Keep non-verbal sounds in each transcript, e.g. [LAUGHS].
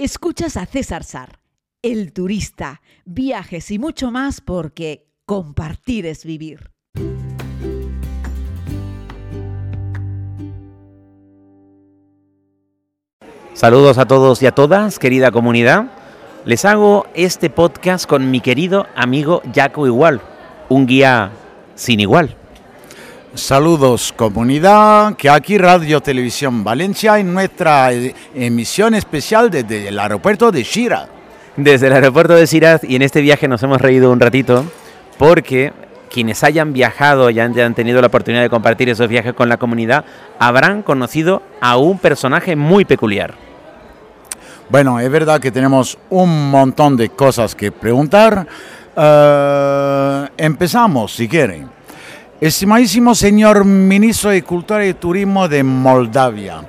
Escuchas a César Sar, el turista, viajes y mucho más porque compartir es vivir. Saludos a todos y a todas, querida comunidad. Les hago este podcast con mi querido amigo Jaco Igual, un guía sin igual. Saludos comunidad, que aquí Radio Televisión Valencia en nuestra eh, emisión especial desde el aeropuerto de Shira. Desde el aeropuerto de Shiraz y en este viaje nos hemos reído un ratito porque quienes hayan viajado y han tenido la oportunidad de compartir esos viajes con la comunidad habrán conocido a un personaje muy peculiar. Bueno, es verdad que tenemos un montón de cosas que preguntar. Uh, empezamos, si quieren. Estimadísimo señor ministro de Cultura y Turismo de Moldavia,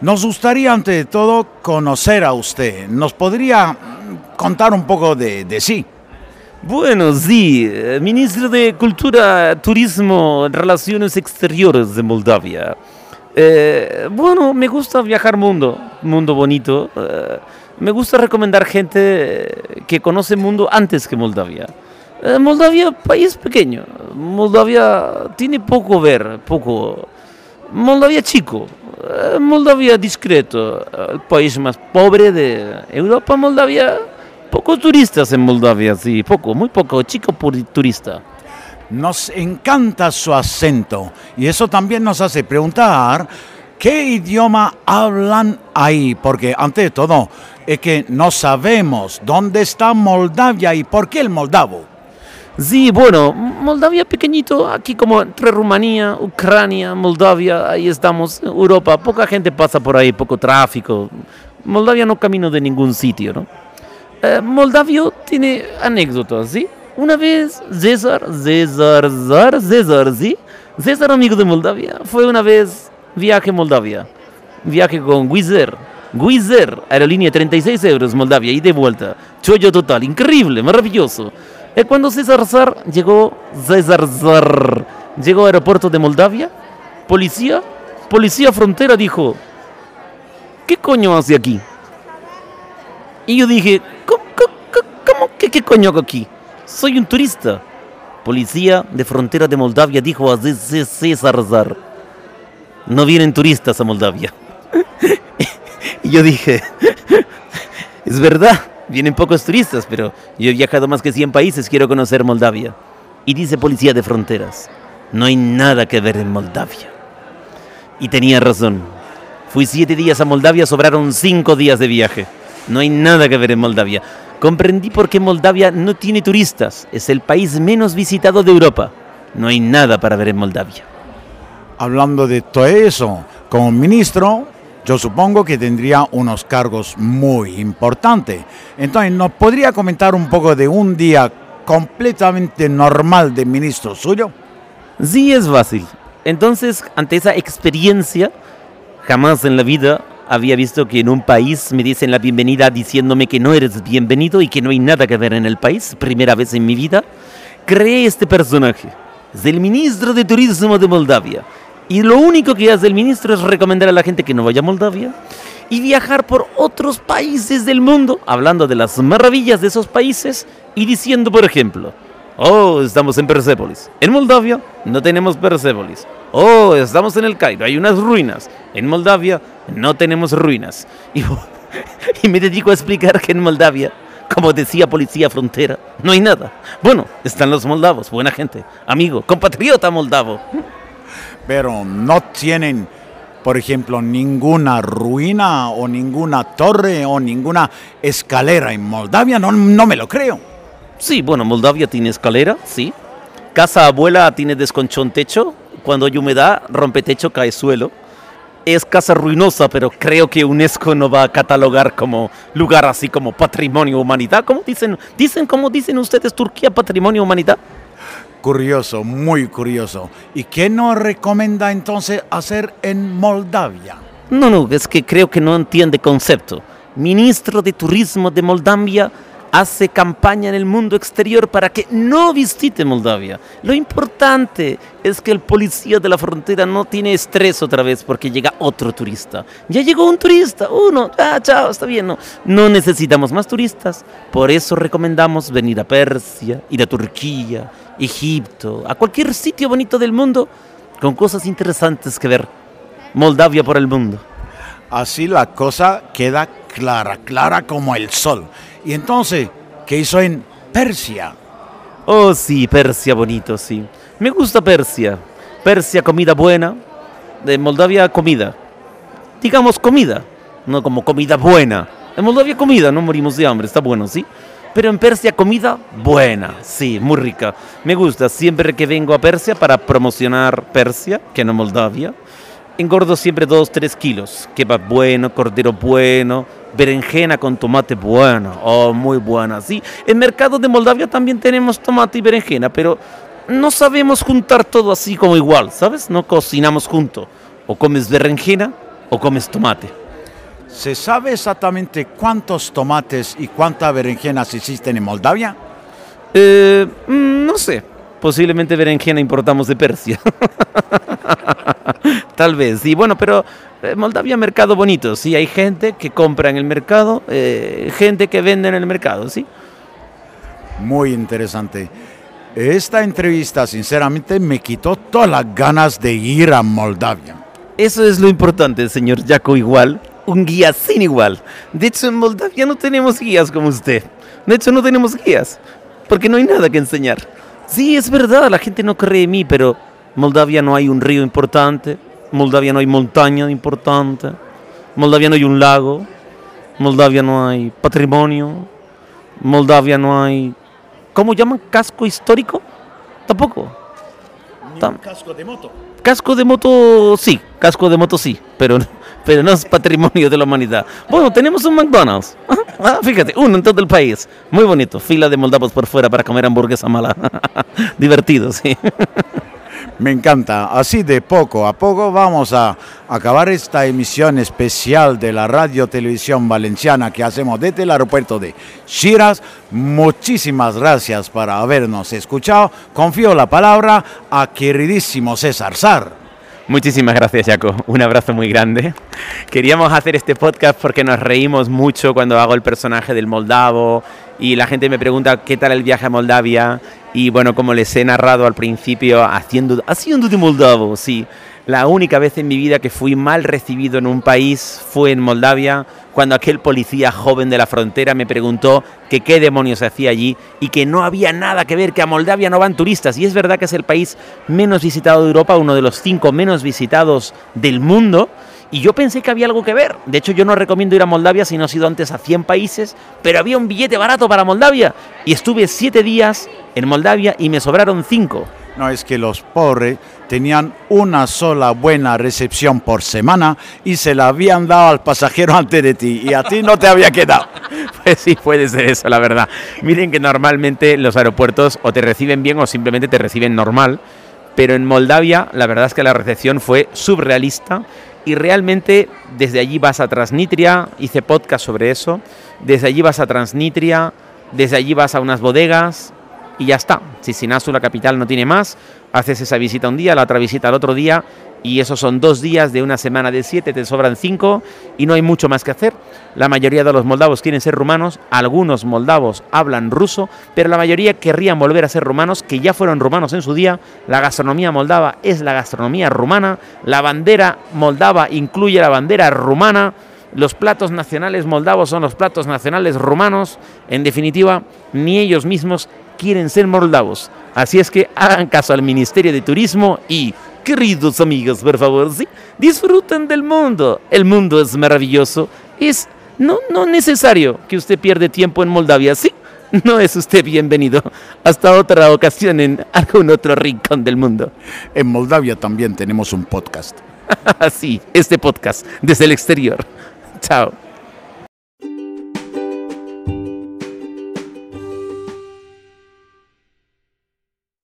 nos gustaría ante todo conocer a usted. ¿Nos podría contar un poco de, sí? Bueno, sí, ministro de Cultura, Turismo, Relaciones Exteriores de Moldavia. Eh, bueno, me gusta viajar mundo, mundo bonito. Eh, me gusta recomendar gente que conoce el mundo antes que Moldavia. Eh, Moldavia, país pequeño. Moldavia tiene poco ver, poco. Moldavia chico. Eh, Moldavia discreto. El país más pobre de Europa, Moldavia. Pocos turistas en Moldavia, sí, poco, muy poco, chico turista. Nos encanta su acento y eso también nos hace preguntar qué idioma hablan ahí, porque ante todo es que no sabemos dónde está Moldavia y por qué el moldavo. Sí, bueno, Moldavia pequeñito, aquí como entre Rumanía, Ucrania, Moldavia, ahí estamos, Europa, poca gente pasa por ahí, poco tráfico. Moldavia no camino de ningún sitio, ¿no? Eh, Moldavio tiene anécdotas, ¿sí? Una vez César, César, César, César, ¿sí? César, amigo de Moldavia, fue una vez viaje a Moldavia, viaje con Wizz Air, aerolínea 36 euros, Moldavia, y de vuelta, chollo total, increíble, maravilloso. Es cuando César Zar llegó, César Zar llegó al aeropuerto de Moldavia, policía, policía frontera dijo, ¿qué coño hace aquí? Y yo dije, ¿cómo, que qué coño hago aquí? Soy un turista. Policía de frontera de Moldavia dijo a César Zar, no vienen turistas a Moldavia. [LAUGHS] y yo dije, es verdad. Vienen pocos turistas, pero yo he viajado más que 100 países, quiero conocer Moldavia. Y dice Policía de Fronteras, no hay nada que ver en Moldavia. Y tenía razón. Fui siete días a Moldavia, sobraron cinco días de viaje. No hay nada que ver en Moldavia. Comprendí por qué Moldavia no tiene turistas. Es el país menos visitado de Europa. No hay nada para ver en Moldavia. Hablando de todo eso, como ministro, yo supongo que tendría unos cargos muy importantes. Entonces, ¿nos podría comentar un poco de un día completamente normal de ministro suyo? Sí, es fácil. Entonces, ante esa experiencia, jamás en la vida había visto que en un país me dicen la bienvenida diciéndome que no eres bienvenido y que no hay nada que ver en el país. Primera vez en mi vida, creé este personaje. Es el ministro de Turismo de Moldavia y lo único que hace el ministro es recomendar a la gente que no vaya a Moldavia y viajar por otros países del mundo, hablando de las maravillas de esos países y diciendo, por ejemplo, oh, estamos en Persépolis. En Moldavia no tenemos Persépolis. Oh, estamos en el Cairo, hay unas ruinas. En Moldavia no tenemos ruinas. [LAUGHS] Y, y me dedico a explicar que en Moldavia como decía Policía Frontera, no hay nada. Bueno, están los moldavos, buena gente, amigo, compatriota moldavo pero no tienen, por ejemplo, ninguna ruina o ninguna torre o ninguna escalera en Moldavia, no, no me lo creo. Sí, bueno, Moldavia tiene escalera, sí. Casa abuela tiene desconchón techo, cuando hay humedad, rompe techo, cae suelo. Es casa ruinosa, pero creo que UNESCO no va a catalogar como lugar así como patrimonio humanidad. ¿Cómo dicen? ¿Dicen cómo dicen ustedes Turquía patrimonio humanidad? Curioso, muy curioso. ¿Y qué nos recomienda entonces hacer en Moldavia? No, no, es que creo que no entiende concepto. Ministro de Turismo de Moldavia hace campaña en el mundo exterior para que no visite Moldavia. Lo importante es que el policía de la frontera no tiene estrés otra vez porque llega otro turista. Ya llegó un turista, uno, ah, chao, está bien, no, no necesitamos más turistas. Por eso recomendamos venir a Persia, ir a Turquía, Egipto, a cualquier sitio bonito del mundo con cosas interesantes que ver. Moldavia por el mundo. Así la cosa queda clara, clara como el sol. Y entonces, ¿qué hizo en Persia? Oh, sí, Persia bonito, sí. Me gusta Persia. Persia, comida buena. De Moldavia, comida. Digamos comida, no como comida buena. En Moldavia, comida, no morimos de hambre, está bueno, ¿sí? Pero en Persia, comida buena, sí, muy rica. Me gusta siempre que vengo a Persia para promocionar Persia, que no Moldavia. Engordo siempre 2, 3 kilos. Kebab bueno, cordero bueno, berenjena con tomate bueno, oh, muy buena, sí. En mercado de Moldavia también tenemos tomate y berenjena, pero no sabemos juntar todo así como igual, ¿sabes? No cocinamos junto. O comes berenjena o comes tomate. ¿Se sabe exactamente cuántos tomates y cuántas berenjenas existen en Moldavia? Eh, mm, no sé. Posiblemente berenjena importamos de Persia. [LAUGHS] Tal vez, sí. Bueno, pero eh, Moldavia mercado bonito, sí. Hay gente que compra en el mercado, eh, gente que vende en el mercado, sí. Muy interesante. Esta entrevista, sinceramente, me quitó todas las ganas de ir a Moldavia. Eso es lo importante, señor Jaco, igual. Un guía sin igual. De hecho, en Moldavia no tenemos guías como usted. De hecho, no tenemos guías. Porque no hay nada que enseñar. Sí, es verdad, la gente no cree en mí, pero Moldavia no hay un río importante, Moldavia no hay montaña importante, Moldavia no hay un lago, Moldavia no hay patrimonio, Moldavia no hay... ¿Cómo llaman? ¿Casco histórico? Tampoco. Tam casco de moto. Casco de moto sí, casco de moto sí, pero, pero no es patrimonio de la humanidad. Bueno, tenemos un McDonald's. Ah, fíjate, uno en todo el país. Muy bonito. Fila de moldavos por fuera para comer hamburguesa mala. [LAUGHS] Divertido, sí. Me encanta. Así de poco a poco vamos a acabar esta emisión especial de la Radio Televisión Valenciana que hacemos desde el aeropuerto de Shiraz. Muchísimas gracias por habernos escuchado. Confío la palabra a queridísimo César Sar. Muchísimas gracias, Jaco. Un abrazo muy grande. Queríamos hacer este podcast porque nos reímos mucho cuando hago el personaje del moldavo y la gente me pregunta qué tal el viaje a Moldavia. Y bueno, como les he narrado al principio, haciendo, haciendo de moldavo, sí. La única vez en mi vida que fui mal recibido en un país fue en Moldavia, cuando aquel policía joven de la frontera me preguntó qué demonios hacía allí y que no había nada que ver, que a Moldavia no van turistas. Y es verdad que es el país menos visitado de Europa, uno de los cinco menos visitados del mundo. Y yo pensé que había algo que ver. De hecho, yo no recomiendo ir a Moldavia si no he ido antes a 100 países, pero había un billete barato para Moldavia. Y estuve siete días en Moldavia y me sobraron cinco. No es que los pobres tenían una sola buena recepción por semana y se la habían dado al pasajero antes de ti y a ti no te había quedado. [LAUGHS] Pues sí, puede ser eso, la verdad. Miren que normalmente los aeropuertos o te reciben bien o simplemente te reciben normal, pero en Moldavia la verdad es que la recepción fue surrealista y realmente desde allí vas a Transnistria, hice podcast sobre eso, desde allí vas a Transnistria, desde allí vas a unas bodegas y ya está. Si Sinasu, la capital, no tiene más, haces esa visita un día, la otra visita al otro día y esos son dos días de una semana de siete, te sobran cinco y no hay mucho más que hacer. La mayoría de los moldavos quieren ser rumanos, algunos moldavos hablan ruso, pero la mayoría querrían volver a ser rumanos, que ya fueron rumanos en su día. La gastronomía moldava es la gastronomía rumana, la bandera moldava incluye la bandera rumana. Los platos nacionales moldavos son los platos nacionales rumanos. En definitiva, ni ellos mismos quieren ser moldavos. Así es que hagan caso al Ministerio de Turismo y Queridos amigos, por favor, ¿sí? disfruten del mundo. El mundo es maravilloso. Es no, no necesario que usted pierda tiempo en Moldavia, ¿sí? No es usted bienvenido. Hasta otra ocasión en algún otro rincón del mundo. En Moldavia también tenemos un podcast. [LAUGHS] sí, este podcast desde el exterior. Chao.